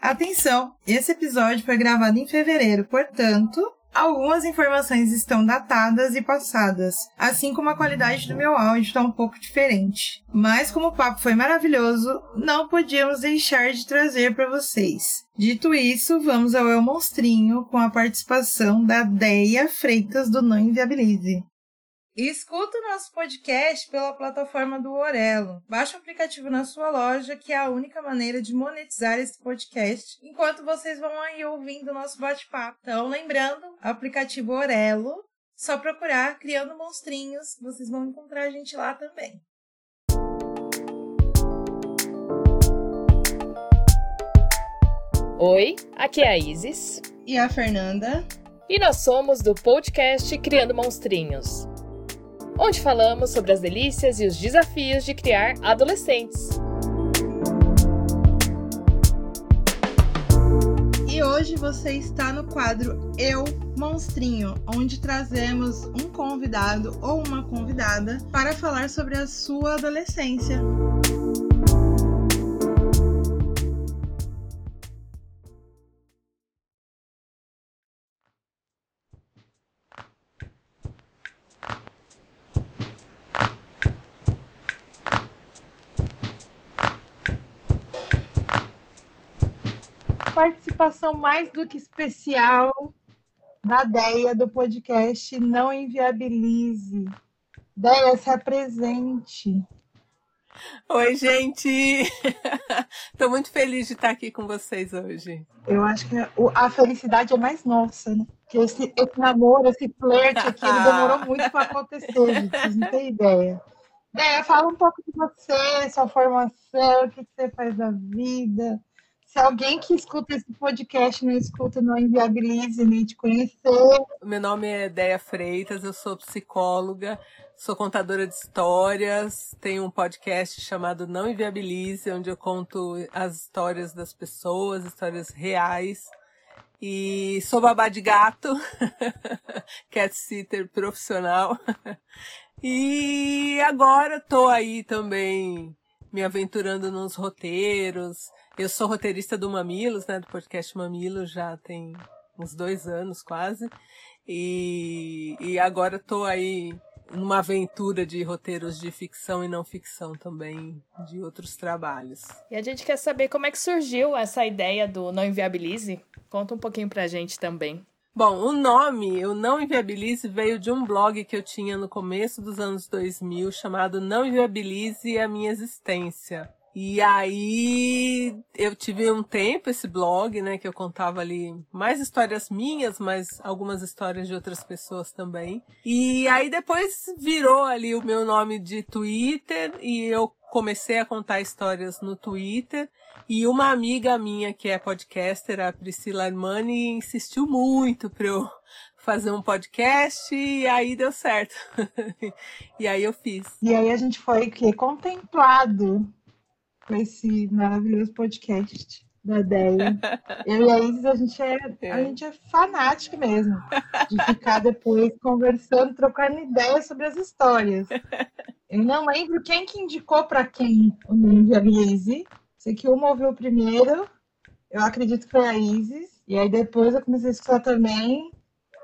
Atenção! Esse episódio foi gravado em fevereiro, portanto, algumas informações estão datadas e passadas, assim como a qualidade do meu áudio está um pouco diferente. Mas como o papo foi maravilhoso, não podíamos deixar de trazer para vocês. Dito isso, vamos ao Eu Monstrinho com a participação da Deia Freitas do Não Inviabilize. E escuta o nosso podcast pela plataforma do Orelo. Baixe o aplicativo na sua loja, que é a única maneira de monetizar esse podcast, enquanto vocês vão aí ouvindo o nosso bate-papo. Então, lembrando, aplicativo Orelo, só procurar Criando Monstrinhos, vocês vão encontrar a gente lá também. Oi, aqui é a Isis. E a Fernanda. E nós somos do podcast Criando Monstrinhos onde falamos sobre as delícias e os desafios de criar adolescentes. E hoje você está no quadro Eu Monstrinho, onde trazemos um convidado ou uma convidada para falar sobre a sua adolescência. Participação mais do que especial da Deia do podcast Não Inviabilize. Deia, se apresente. Oi, gente! Estou muito feliz de estar aqui com vocês hoje. Eu acho que a felicidade é mais nossa, né? Porque esse, esse namoro, esse flerte aqui, ele demorou muito para acontecer, gente. Vocês não têm ideia. Deia, fala um pouco de você, sua formação, o que você faz da vida. Se alguém que escuta esse podcast não escuta, não inviabilize nem te conhecer. Meu nome é Deia Freitas, eu sou psicóloga, sou contadora de histórias, tenho um podcast chamado Não Inviabilize, onde eu conto as histórias das pessoas, histórias reais. E sou babá de gato, cat sitter profissional. E agora tô aí também me aventurando nos roteiros, eu sou roteirista do Mamilos, né, do podcast Mamilos, já tem uns dois anos quase. E, e agora estou aí numa aventura de roteiros de ficção e não ficção também, de outros trabalhos. E a gente quer saber como é que surgiu essa ideia do Não Inviabilize. Conta um pouquinho pra gente também. Bom, o nome, o Não Inviabilize, veio de um blog que eu tinha no começo dos anos 2000, chamado Não Inviabilize a Minha Existência. E aí eu tive um tempo esse blog, né, que eu contava ali mais histórias minhas, mas algumas histórias de outras pessoas também. E aí depois virou ali o meu nome de Twitter e eu comecei a contar histórias no Twitter. E uma amiga minha que é podcaster, a Priscila Armani, insistiu muito para eu fazer um podcast e aí deu certo. e aí eu fiz. E aí a gente foi que contemplado com esse maravilhoso podcast da Deia. Eu e a Isis, a gente é, é. a gente é fanático mesmo. De ficar depois conversando, trocando ideias sobre as histórias. Eu não lembro quem que indicou para quem o nome de Isis. Sei que uma ouviu primeiro. Eu acredito que foi a Isis. E aí depois eu comecei a escutar também.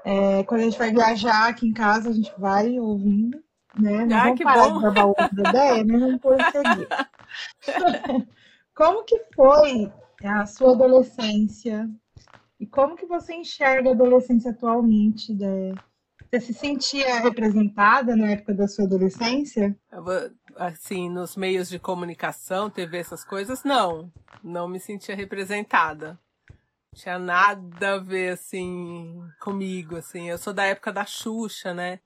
É, quando a gente vai viajar aqui em casa, a gente vai ouvindo. Né? Não ah, vamos que parar bom. de babar outra ideia, mas vamos pôr seguir. como que foi a sua adolescência? E como que você enxerga a adolescência atualmente? Né? Você se sentia representada na época da sua adolescência? Assim, nos meios de comunicação, TV, essas coisas, não. Não me sentia representada. Tinha nada a ver, assim, comigo, assim. Eu sou da época da Xuxa, né?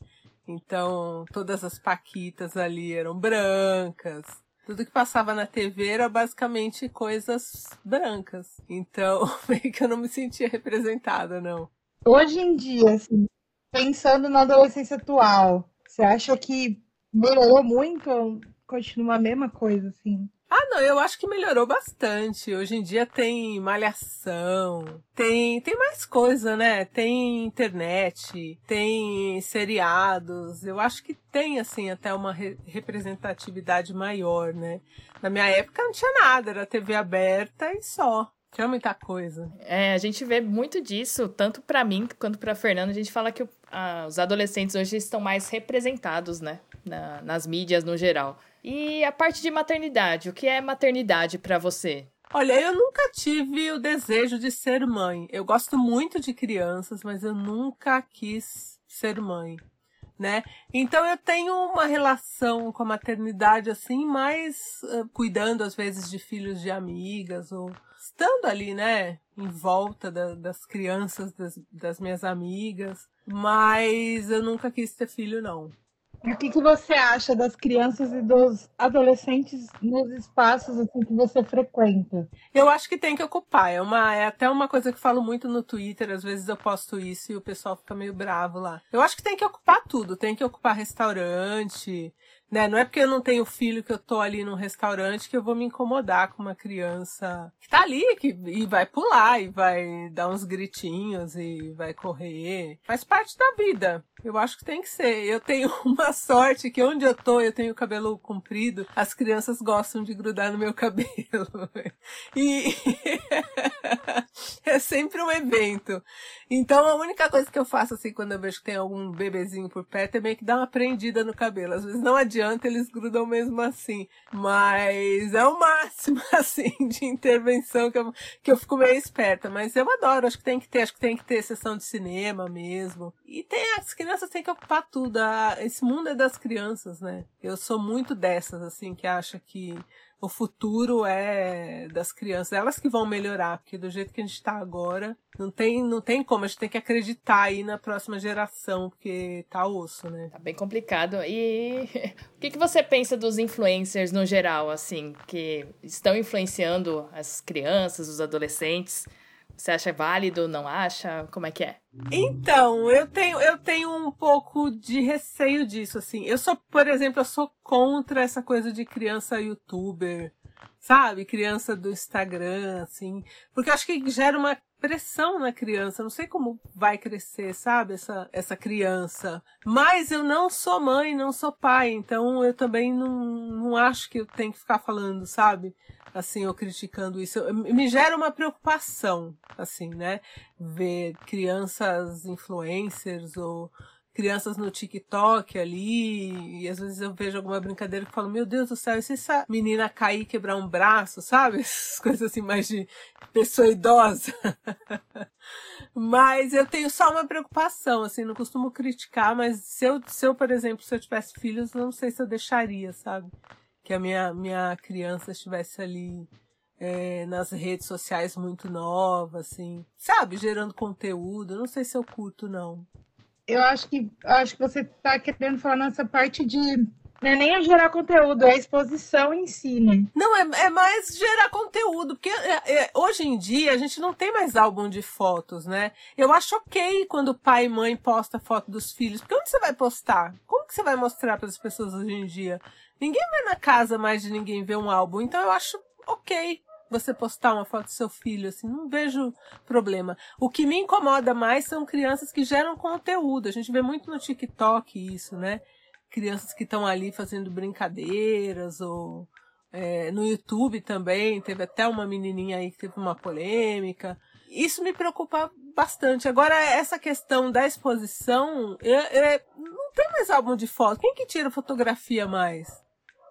Então, todas as paquitas ali eram brancas. Tudo que passava na TV era basicamente coisas brancas. Então, meio que eu não me sentia representada, não. Hoje em dia, assim, pensando na adolescência atual, você acha que melhorou muito ou continua a mesma coisa, assim? Ah, não, eu acho que melhorou bastante. Hoje em dia tem malhação, tem, tem mais coisa, né? Tem internet, tem seriados. Eu acho que tem, assim, até uma re representatividade maior, né? Na minha época não tinha nada, era TV aberta e só. Tinha muita coisa. É, a gente vê muito disso, tanto para mim quanto para Fernando. A gente fala que o, a, os adolescentes hoje estão mais representados, né? Na, nas mídias no geral. E a parte de maternidade, o que é maternidade para você? Olha, eu nunca tive o desejo de ser mãe. Eu gosto muito de crianças, mas eu nunca quis ser mãe, né? Então eu tenho uma relação com a maternidade assim, mais uh, cuidando às vezes de filhos de amigas ou estando ali, né, em volta da, das crianças das, das minhas amigas, mas eu nunca quis ter filho não. O que, que você acha das crianças e dos adolescentes nos espaços assim, que você frequenta? Eu acho que tem que ocupar. É, uma, é até uma coisa que eu falo muito no Twitter. Às vezes eu posto isso e o pessoal fica meio bravo lá. Eu acho que tem que ocupar tudo. Tem que ocupar restaurante, né? Não é porque eu não tenho filho que eu tô ali num restaurante que eu vou me incomodar com uma criança que tá ali que, e vai pular e vai dar uns gritinhos e vai correr. Faz parte da vida. Eu acho que tem que ser. Eu tenho uma sorte que onde eu tô, eu tenho cabelo comprido, as crianças gostam de grudar no meu cabelo. E é sempre um evento. Então a única coisa que eu faço assim quando eu vejo que tem algum bebezinho por perto é meio que dar uma prendida no cabelo. Às vezes não adianta, eles grudam mesmo assim. Mas é o máximo assim de intervenção que eu, que eu fico meio esperta. Mas eu adoro, acho que tem que ter, acho que tem que ter sessão de cinema mesmo. E tem as crianças têm que ocupar tudo. Esse mundo é das crianças, né? Eu sou muito dessas, assim, que acha que o futuro é das crianças. Elas que vão melhorar, porque do jeito que a gente está agora, não tem, não tem como. A gente tem que acreditar aí na próxima geração, porque tá osso, né? Tá bem complicado. E o que, que você pensa dos influencers no geral, assim, que estão influenciando as crianças, os adolescentes? Você acha válido, não acha? Como é que é? Então, eu tenho, eu tenho um pouco de receio disso, assim. Eu sou, por exemplo, eu sou contra essa coisa de criança youtuber, sabe? Criança do Instagram, assim. Porque eu acho que gera uma pressão na criança. Não sei como vai crescer, sabe? Essa, essa criança. Mas eu não sou mãe, não sou pai. Então eu também não, não acho que eu tenho que ficar falando, sabe? assim, ou criticando isso, me gera uma preocupação, assim, né? Ver crianças influencers ou crianças no TikTok ali, e às vezes eu vejo alguma brincadeira que falo, meu Deus do céu, e se essa menina cair e quebrar um braço, sabe? Essas coisas assim mais de pessoa idosa. mas eu tenho só uma preocupação, assim, não costumo criticar, mas se eu, se eu, por exemplo, se eu tivesse filhos, não sei se eu deixaria, sabe? que a minha, minha criança estivesse ali é, nas redes sociais muito nova, assim, sabe, gerando conteúdo. Não sei se eu curto, não. Eu acho que acho que você está querendo falar nessa parte de não é nem gerar conteúdo, é a exposição em si, né? Não, é, é mais gerar conteúdo, porque é, é, hoje em dia a gente não tem mais álbum de fotos, né? Eu acho ok quando pai e mãe posta foto dos filhos, porque onde você vai postar? Como que você vai mostrar para as pessoas hoje em dia? Ninguém vai na casa mais de ninguém ver um álbum, então eu acho ok você postar uma foto do seu filho, assim, não vejo problema. O que me incomoda mais são crianças que geram conteúdo. A gente vê muito no TikTok isso, né? Crianças que estão ali fazendo brincadeiras ou é, no YouTube também. Teve até uma menininha aí que teve uma polêmica. Isso me preocupa bastante. Agora, essa questão da exposição, é, é, não tem mais álbum de foto. Quem que tira fotografia mais?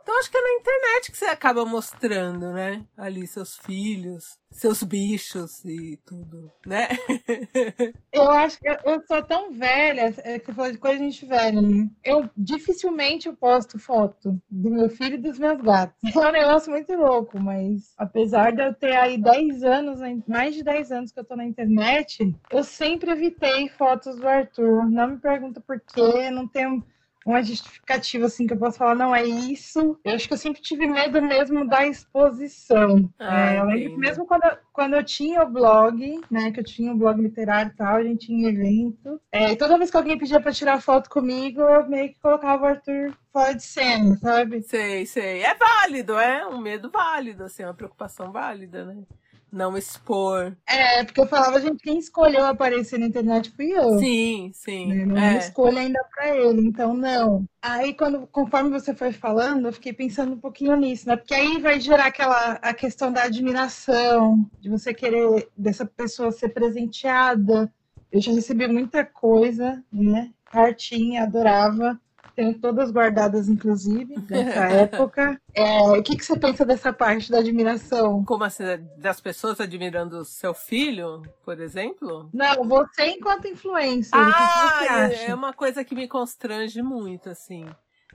Então acho que é na internet que você acaba mostrando, né? Ali seus filhos, seus bichos e tudo, né? eu acho que eu sou tão velha, é que você falou de coisa de gente velha, né? Eu dificilmente eu posto foto do meu filho e dos meus gatos. É um negócio muito louco, mas apesar de eu ter aí 10 anos, mais de 10 anos que eu tô na internet, eu sempre evitei fotos do Arthur. Não me pergunta por quê, não tenho uma justificativa assim que eu posso falar, não é isso. Eu acho que eu sempre tive medo mesmo da exposição. Ah, é, eu mesmo quando eu, quando eu tinha o blog, né, que eu tinha um blog literário e tal, a gente tinha evento. É, toda vez que alguém pedia para tirar foto comigo, eu meio que colocava o Arthur fora de cena, sabe? Sei, sei. É válido, é um medo válido, assim, uma preocupação válida, né? Não expor. É, porque eu falava, gente, quem escolheu aparecer na internet fui eu. Sim, sim. Né? Não é. é escolha ainda para ele, então não. Aí, quando, conforme você foi falando, eu fiquei pensando um pouquinho nisso, né? Porque aí vai gerar aquela a questão da admiração, de você querer dessa pessoa ser presenteada. Eu já recebi muita coisa, né? Cartinha, adorava tenho todas guardadas, inclusive, nessa época. É, o que, que você pensa dessa parte da admiração? Como assim, das pessoas admirando seu filho, por exemplo? Não, você enquanto influencer. Ah, é, é uma coisa que me constrange muito, assim.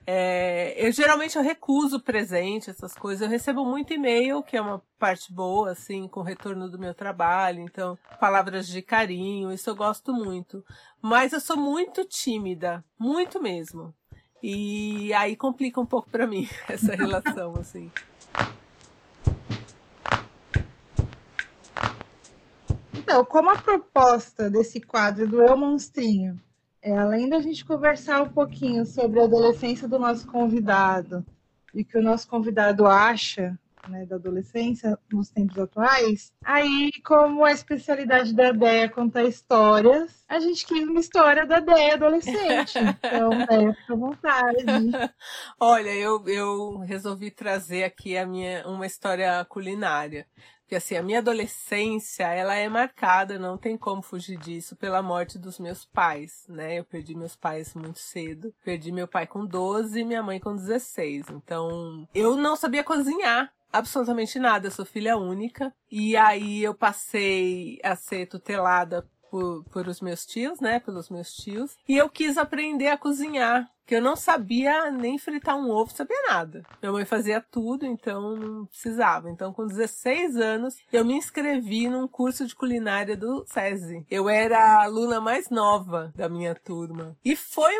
É, eu geralmente eu recuso presente, essas coisas. Eu recebo muito e-mail, que é uma parte boa, assim, com o retorno do meu trabalho. Então, palavras de carinho, isso eu gosto muito. Mas eu sou muito tímida, muito mesmo. E aí complica um pouco para mim essa relação, assim. Então, como a proposta desse quadro do Eu Monstrinho é, além da gente conversar um pouquinho sobre a adolescência do nosso convidado e o que o nosso convidado acha né, da adolescência nos tempos atuais, aí, como a especialidade da Deia contar histórias, a gente quis uma história da Deia adolescente. Então, Deia, fica à vontade. Olha, eu, eu resolvi trazer aqui a minha, uma história culinária. Porque assim, a minha adolescência, ela é marcada, não tem como fugir disso, pela morte dos meus pais, né? Eu perdi meus pais muito cedo. Perdi meu pai com 12 e minha mãe com 16. Então, eu não sabia cozinhar absolutamente nada, eu sou filha única. E aí eu passei a ser tutelada por, por os meus tios, né? Pelos meus tios. E eu quis aprender a cozinhar que eu não sabia nem fritar um ovo, sabia nada. Minha mãe fazia tudo, então não precisava. Então, com 16 anos, eu me inscrevi num curso de culinária do SESI. Eu era a aluna mais nova da minha turma. E foi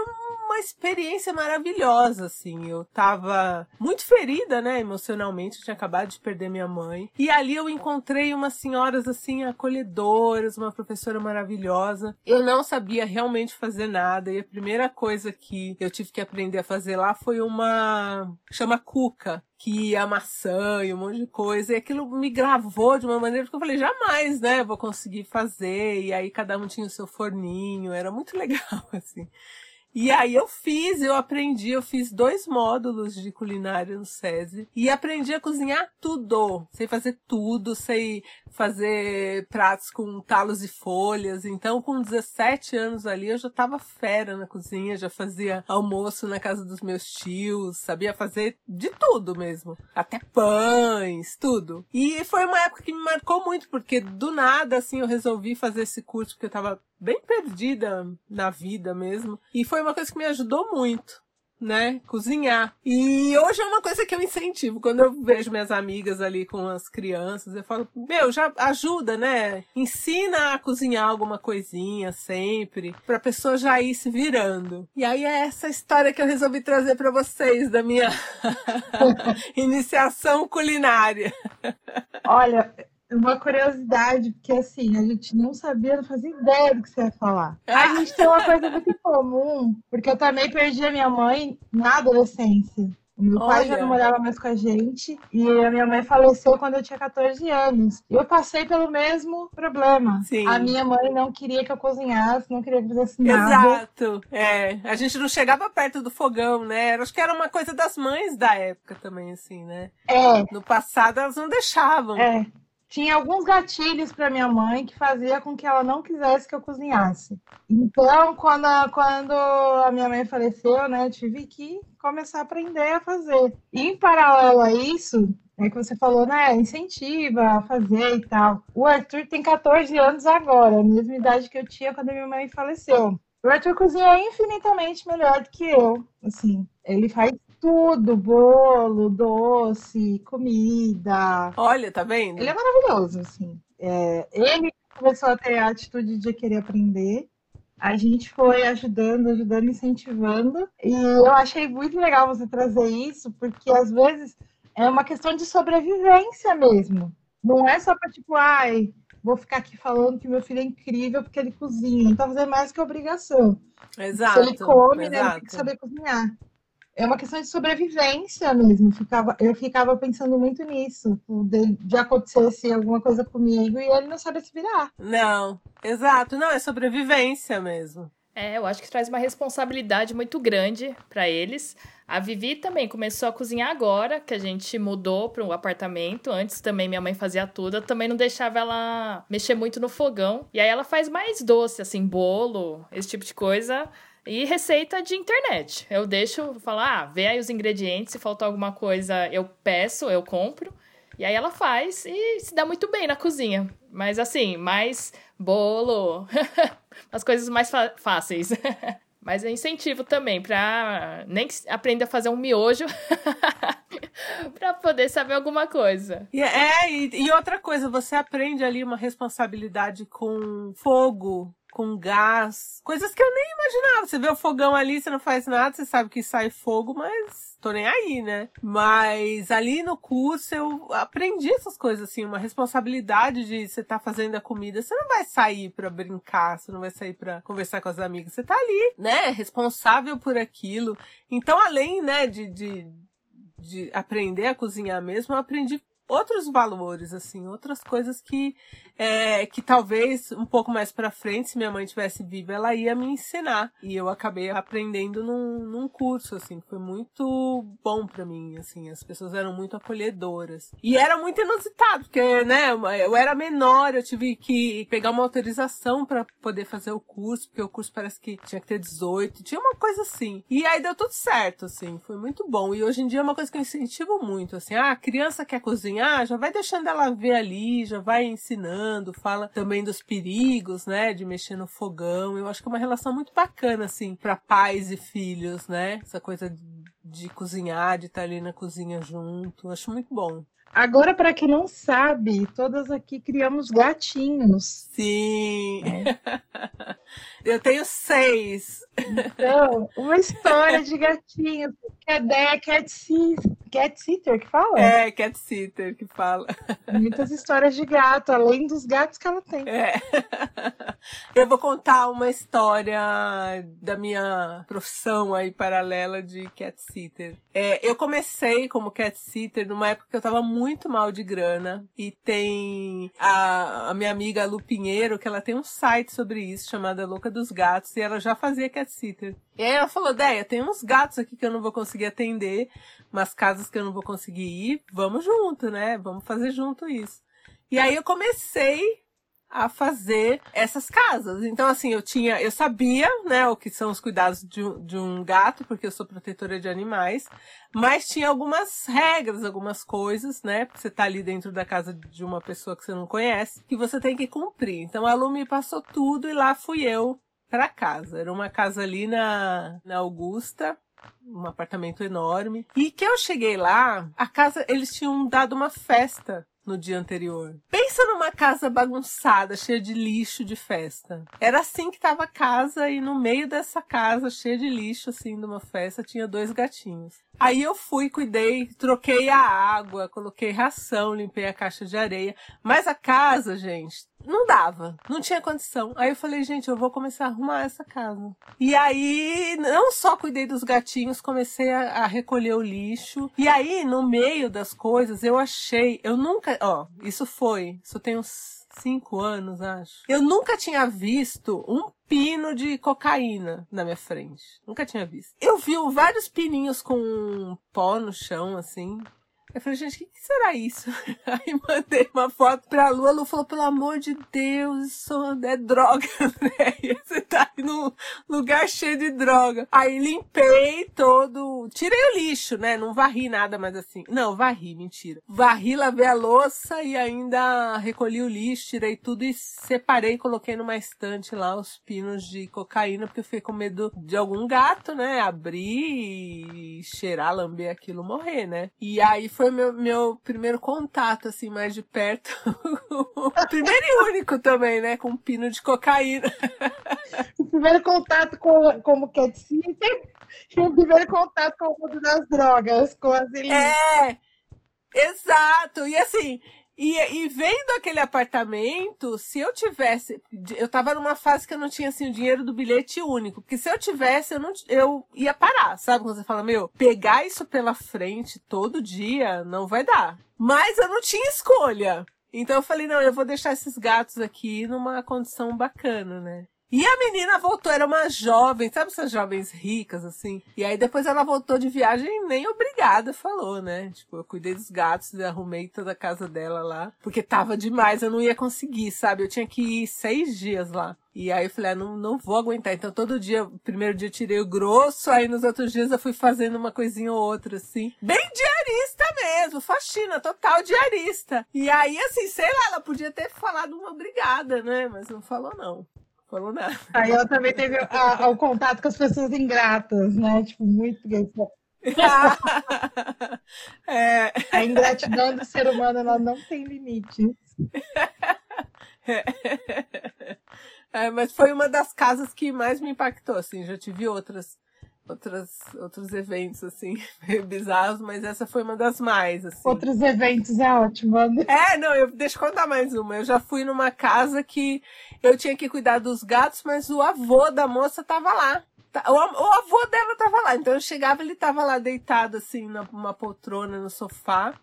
uma experiência maravilhosa, assim. Eu tava muito ferida, né, emocionalmente. Eu tinha acabado de perder minha mãe. E ali eu encontrei umas senhoras, assim, acolhedoras, uma professora maravilhosa. Eu não sabia realmente fazer nada. E a primeira coisa que eu tive que aprender a fazer lá foi uma. chama cuca que ia maçã e um monte de coisa. E aquilo me gravou de uma maneira que eu falei, jamais, né? Vou conseguir fazer. E aí cada um tinha o seu forninho. Era muito legal, assim. E aí eu fiz, eu aprendi, eu fiz dois módulos de culinária no SESI e aprendi a cozinhar tudo. Sei fazer tudo, sei fazer pratos com talos e folhas. Então, com 17 anos ali, eu já tava fera na cozinha, já fazia almoço na casa dos meus tios, sabia fazer de tudo mesmo. Até pães, tudo. E foi uma época que me marcou muito, porque do nada, assim, eu resolvi fazer esse curso, porque eu tava bem perdida na vida mesmo. E foi uma coisa que me ajudou muito. Né, cozinhar. E hoje é uma coisa que eu incentivo. Quando eu vejo minhas amigas ali com as crianças, eu falo, meu, já ajuda, né? Ensina a cozinhar alguma coisinha sempre, pra pessoa já ir se virando. E aí é essa história que eu resolvi trazer para vocês da minha iniciação culinária. Olha, uma curiosidade, porque assim, a gente não sabia, não fazia ideia do que você ia falar. A gente tem uma coisa muito comum, porque eu também perdi a minha mãe na adolescência. O meu pai Olha. já não morava mais com a gente e a minha mãe faleceu quando eu tinha 14 anos. E eu passei pelo mesmo problema. Sim. A minha mãe não queria que eu cozinhasse, não queria que eu fizesse nada. Exato. É, a gente não chegava perto do fogão, né? Acho que era uma coisa das mães da época também, assim, né? É, No passado elas não deixavam. é. Tinha alguns gatilhos para minha mãe que fazia com que ela não quisesse que eu cozinhasse. Então, quando a, quando a minha mãe faleceu, né, tive que começar a aprender a fazer. E em paralelo a isso, é que você falou, né, incentiva a fazer e tal. O Arthur tem 14 anos agora, a mesma idade que eu tinha quando a minha mãe faleceu. O Arthur cozinha infinitamente melhor do que eu, assim. Ele faz tudo, bolo, doce, comida, Olha, tá vendo? ele é maravilhoso, assim. É, ele começou a ter a atitude de querer aprender. A gente foi ajudando, ajudando, incentivando. E eu achei muito legal você trazer isso, porque às vezes é uma questão de sobrevivência mesmo. Não é só para tipo, ai, vou ficar aqui falando que meu filho é incrível porque ele cozinha. Então fazer mais que obrigação. Exato. Se ele come, né, ele tem exato. que saber cozinhar. É uma questão de sobrevivência mesmo. Ficava, eu ficava pensando muito nisso, de, de acontecesse alguma coisa comigo e ele não sabe se virar. Não, exato, não, é sobrevivência mesmo. É, eu acho que traz uma responsabilidade muito grande para eles. A Vivi também começou a cozinhar agora, que a gente mudou para um apartamento. Antes também minha mãe fazia tudo, eu também não deixava ela mexer muito no fogão. E aí ela faz mais doce, assim, bolo, esse tipo de coisa. E receita de internet. Eu deixo falar, ah, vê aí os ingredientes, se faltar alguma coisa, eu peço, eu compro. E aí ela faz e se dá muito bem na cozinha. Mas assim, mais bolo, as coisas mais fáceis. Mas é incentivo também para nem aprender a fazer um miojo para poder saber alguma coisa. É, e, e outra coisa, você aprende ali uma responsabilidade com fogo, com gás, coisas que eu nem imaginava. Você vê o fogão ali, você não faz nada, você sabe que sai fogo, mas tô nem aí, né? Mas ali no curso eu aprendi essas coisas, assim, uma responsabilidade de você tá fazendo a comida. Você não vai sair para brincar, você não vai sair para conversar com as amigas, você tá ali, né? Responsável por aquilo. Então, além, né, de, de, de aprender a cozinhar mesmo, eu aprendi outros valores, assim, outras coisas que é, que talvez um pouco mais para frente, se minha mãe tivesse viva, ela ia me ensinar. E eu acabei aprendendo num, num curso, assim, foi muito bom para mim, assim, as pessoas eram muito acolhedoras. E era muito inusitado, porque, né, eu era menor, eu tive que pegar uma autorização para poder fazer o curso, porque o curso parece que tinha que ter 18, tinha uma coisa assim. E aí deu tudo certo, assim, foi muito bom. E hoje em dia é uma coisa que eu incentivo muito, assim, ah, a criança quer cozinhar, já vai deixando ela ver ali, já vai ensinando fala também dos perigos, né, de mexer no fogão. Eu acho que é uma relação muito bacana, assim, para pais e filhos, né? Essa coisa de cozinhar, de estar ali na cozinha junto. Acho muito bom. Agora, para quem não sabe, todas aqui criamos gatinhos. Sim. É. Eu tenho seis. Então, uma história de gatinhos. A ideia é cat, cat sitter que fala? É, cat sitter que fala. Muitas histórias de gato, além dos gatos que ela tem. É. Eu vou contar uma história da minha profissão aí paralela de cat sitter. É, eu comecei como cat sitter numa época que eu tava muito mal de grana e tem a, a minha amiga Lu Pinheiro, que ela tem um site sobre isso chamada Louca dos gatos e ela já fazia cat sitter. E aí ela falou, Deia, tem uns gatos aqui que eu não vou conseguir atender, umas casas que eu não vou conseguir ir, vamos junto, né? Vamos fazer junto isso. E aí eu comecei a fazer essas casas. Então, assim, eu tinha, eu sabia, né, o que são os cuidados de um, de um gato, porque eu sou protetora de animais, mas tinha algumas regras, algumas coisas, né, porque você tá ali dentro da casa de uma pessoa que você não conhece, que você tem que cumprir. Então, a Lu me passou tudo e lá fui eu para casa. Era uma casa ali na, na Augusta, um apartamento enorme. E que eu cheguei lá, a casa, eles tinham dado uma festa no dia anterior. Pensa numa casa bagunçada, cheia de lixo de festa. Era assim que tava a casa e no meio dessa casa, cheia de lixo assim, de uma festa, tinha dois gatinhos. Aí eu fui, cuidei, troquei a água, coloquei ração, limpei a caixa de areia. Mas a casa, gente, não dava, não tinha condição. Aí eu falei, gente, eu vou começar a arrumar essa casa. E aí, não só cuidei dos gatinhos, comecei a, a recolher o lixo. E aí, no meio das coisas, eu achei, eu nunca, ó, isso foi, isso tem uns cinco anos, acho. Eu nunca tinha visto um pino de cocaína na minha frente. Nunca tinha visto. Eu vi vários pininhos com pó no chão, assim. Eu falei, gente, o que, será isso? Aí mandei uma foto pra Lu, a Lu falou, pelo amor de Deus, isso é droga, né? Você tá aí num lugar cheio de droga. Aí limpei todo, tirei o lixo, né? Não varri nada mais assim. Não, varri, mentira. Varri, lavei a louça e ainda recolhi o lixo, tirei tudo e separei, coloquei numa estante lá os pinos de cocaína, porque eu fiquei com medo de algum gato, né? Abrir e cheirar, lamber aquilo, morrer, né? E aí foi foi meu, meu primeiro contato, assim, mais de perto. primeiro e único também, né? Com um pino de cocaína. o primeiro contato com, como cat sitter e o primeiro contato com o mundo das drogas, com as É, exato. E assim, E, e vendo aquele apartamento, se eu tivesse. Eu tava numa fase que eu não tinha assim, o dinheiro do bilhete único. Porque se eu tivesse, eu, não, eu ia parar. Sabe quando você fala, meu, pegar isso pela frente todo dia não vai dar. Mas eu não tinha escolha. Então eu falei, não, eu vou deixar esses gatos aqui numa condição bacana, né? E a menina voltou, era uma jovem, sabe essas jovens ricas, assim? E aí depois ela voltou de viagem nem obrigada, falou, né? Tipo, eu cuidei dos gatos, arrumei toda a casa dela lá, porque tava demais, eu não ia conseguir, sabe? Eu tinha que ir seis dias lá. E aí eu falei, ah, não, não vou aguentar. Então todo dia, primeiro dia eu tirei o grosso, aí nos outros dias eu fui fazendo uma coisinha ou outra, assim. Bem diarista mesmo, faxina, total diarista. E aí, assim, sei lá, ela podia ter falado uma obrigada, né? Mas não falou não falou nada. Aí ela também teve a, o contato com as pessoas ingratas, né? Tipo, muito é. A ingratidão do ser humano ela não tem limites. É, mas foi uma das casas que mais me impactou, assim, já tive outras outras, outros eventos, assim, bizarros, mas essa foi uma das mais, assim. Outros eventos é ótimo. É, não, eu, deixa eu contar mais uma. Eu já fui numa casa que eu tinha que cuidar dos gatos, mas o avô da moça tava lá. Tá, o, o avô dela tava lá. Então eu chegava, ele tava lá deitado, assim, numa poltrona no sofá.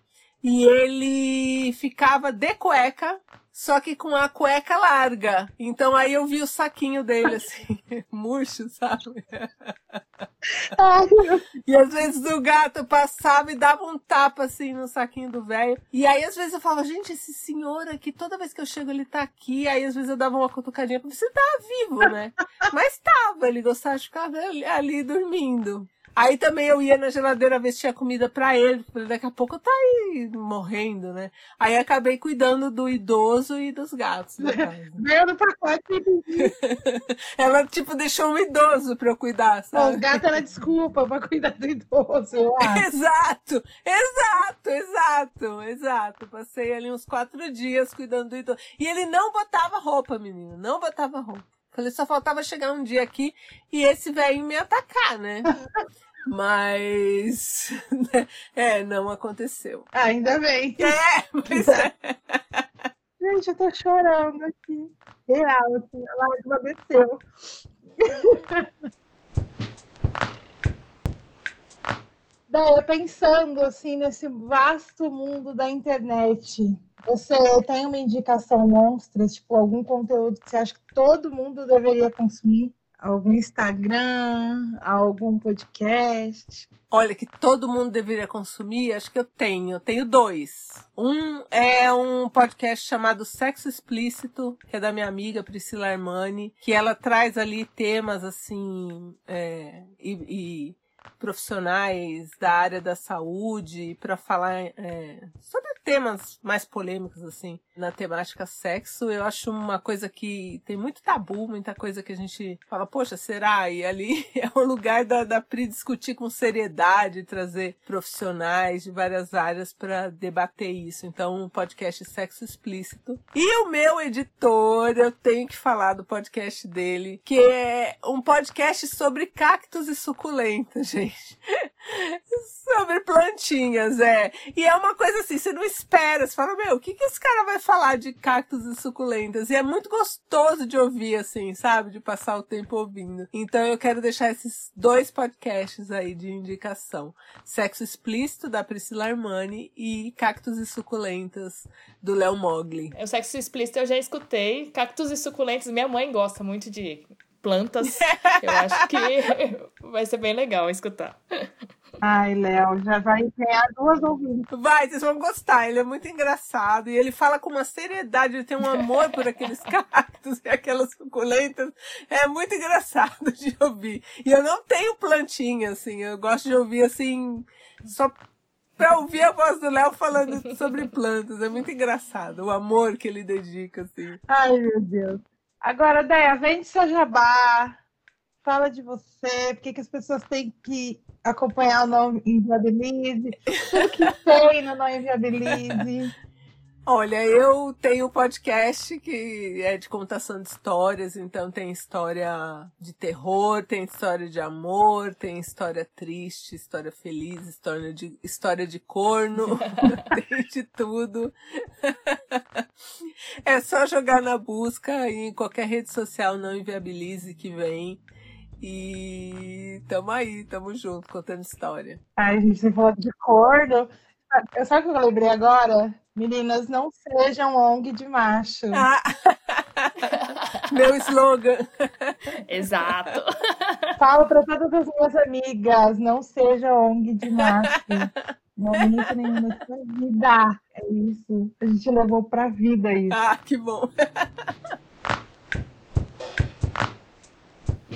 E ele ficava de cueca, só que com a cueca larga. Então aí eu vi o saquinho dele, assim, murcho, sabe? e às vezes o gato passava e dava um tapa, assim, no saquinho do velho. E aí às vezes eu falava, gente, esse senhor aqui, toda vez que eu chego ele tá aqui. Aí às vezes eu dava uma cutucadinha, você tá vivo, né? Mas tava, ele gostava de ficar ali, ali dormindo. Aí também eu ia na geladeira ver se tinha comida para ele, porque daqui a pouco tá aí morrendo, né? Aí acabei cuidando do idoso e dos gatos. Veio no pacote. ela, tipo, deixou um idoso pra eu cuidar, sabe? Os gatos era desculpa pra cuidar do idoso. exato, exato, exato, exato. Passei ali uns quatro dias cuidando do idoso. E ele não botava roupa, menino, não botava roupa. Falei, só faltava chegar um dia aqui e esse velho me atacar, né? Mas. Né, é, não aconteceu. Ainda bem. É, mas é. Gente, eu tô chorando aqui. Real, assim, a lágrima desceu. Daí, pensando assim nesse vasto mundo da internet, você tem uma indicação monstra, tipo algum conteúdo que você acha que todo mundo deveria consumir? Algum Instagram, algum podcast? Olha, que todo mundo deveria consumir, acho que eu tenho. Eu tenho dois. Um é um podcast chamado Sexo Explícito, que é da minha amiga Priscila Armani, que ela traz ali temas assim. É, e, e profissionais da área da saúde para falar é, sobre temas mais polêmicos, assim, na temática sexo, eu acho uma coisa que tem muito tabu, muita coisa que a gente fala, poxa, será? E ali é o lugar da, da Pri discutir com seriedade, trazer profissionais de várias áreas para debater isso. Então, um podcast Sexo Explícito. E o meu editor, eu tenho que falar do podcast dele, que é um podcast sobre cactos e suculentas, gente. sobre plantinhas, é. E é uma coisa assim, você não espera. Você fala, meu, o que, que esse cara vai falar de cactos e suculentas? E é muito gostoso de ouvir, assim, sabe? De passar o tempo ouvindo. Então eu quero deixar esses dois podcasts aí de indicação: Sexo Explícito, da Priscila Armani, e Cactos e Suculentas, do Léo Mogli. O Sexo Explícito eu já escutei. Cactos e Suculentas, minha mãe gosta muito de plantas. eu acho que vai ser bem legal escutar. Ai, Léo, já vai ganhar duas ouvintes. Vai, vocês vão gostar. Ele é muito engraçado e ele fala com uma seriedade, ele tem um amor por aqueles cactos e aquelas suculentas. É muito engraçado de ouvir. E eu não tenho plantinha, assim, eu gosto de ouvir assim, só pra ouvir a voz do Léo falando sobre plantas. É muito engraçado o amor que ele dedica, assim. Ai, meu Deus. Agora, Déia, vende seu jabá, fala de você, por que as pessoas têm que acompanhar o Não Inviabilize, tudo que tem no Não Inviabilize. Olha, eu tenho um podcast que é de contação de histórias, então tem história de terror, tem história de amor, tem história triste, história feliz, história de, história de corno, tem de tudo. é só jogar na busca em qualquer rede social não inviabilize que vem. E tamo aí, tamo junto, contando história. Ai, gente, você falou de corno. Sabe o que eu lembrei agora? Meninas, não sejam ONG de macho. Ah. Meu slogan. Exato. Falo para todas as minhas amigas, não seja ONG de macho. Não momento nenhum na sua vida. É isso. A gente levou pra vida isso. Ah, que bom.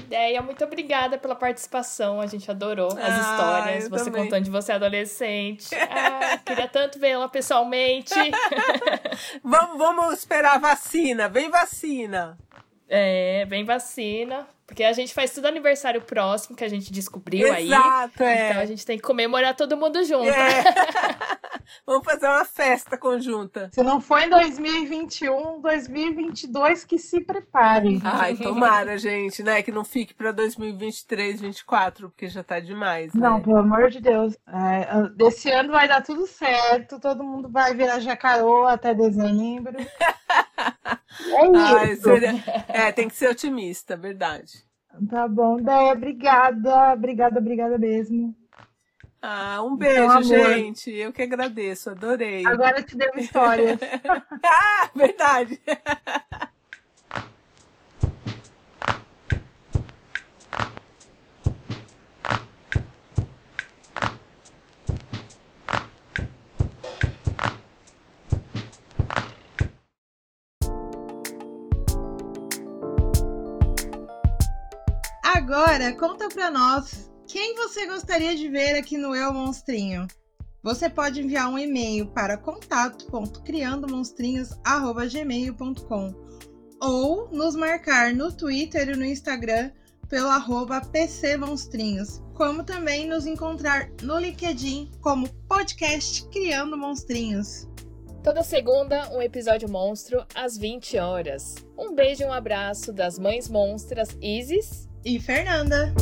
ideia. Muito obrigada pela participação. A gente adorou as ah, histórias. Você também. contando de você adolescente. Ah, queria tanto vê-la pessoalmente. vamos, vamos esperar a vacina. Vem vacina. É, vem vacina. Porque a gente faz tudo aniversário próximo que a gente descobriu Exato, aí. Exato, é. Então a gente tem que comemorar todo mundo junto. É. Vamos fazer uma festa conjunta. Se não for em 2021, 2022 que se prepare. Ai, tomara, gente, né? Que não fique para 2023, 2024, porque já tá demais. Né? Não, pelo amor de Deus. É, desse ano vai dar tudo certo, todo mundo vai virar jacarô até dezembro. É isso. seria... É, tem que ser otimista, verdade. Tá bom, Déia, obrigada, obrigada, obrigada mesmo. Ah, um beijo, gente. Eu que agradeço, adorei. Agora te deu história. ah, verdade. Agora, conta pra nós quem você gostaria de ver aqui no Eu Monstrinho. Você pode enviar um e-mail para contato.criandomonstrinhos.gmail.com ou nos marcar no Twitter e no Instagram pelo arroba PCMonstrinhos, como também nos encontrar no LinkedIn como podcast Criando Monstrinhos. Toda segunda, um episódio monstro às 20 horas. Um beijo e um abraço das mães monstras Isis e Fernanda.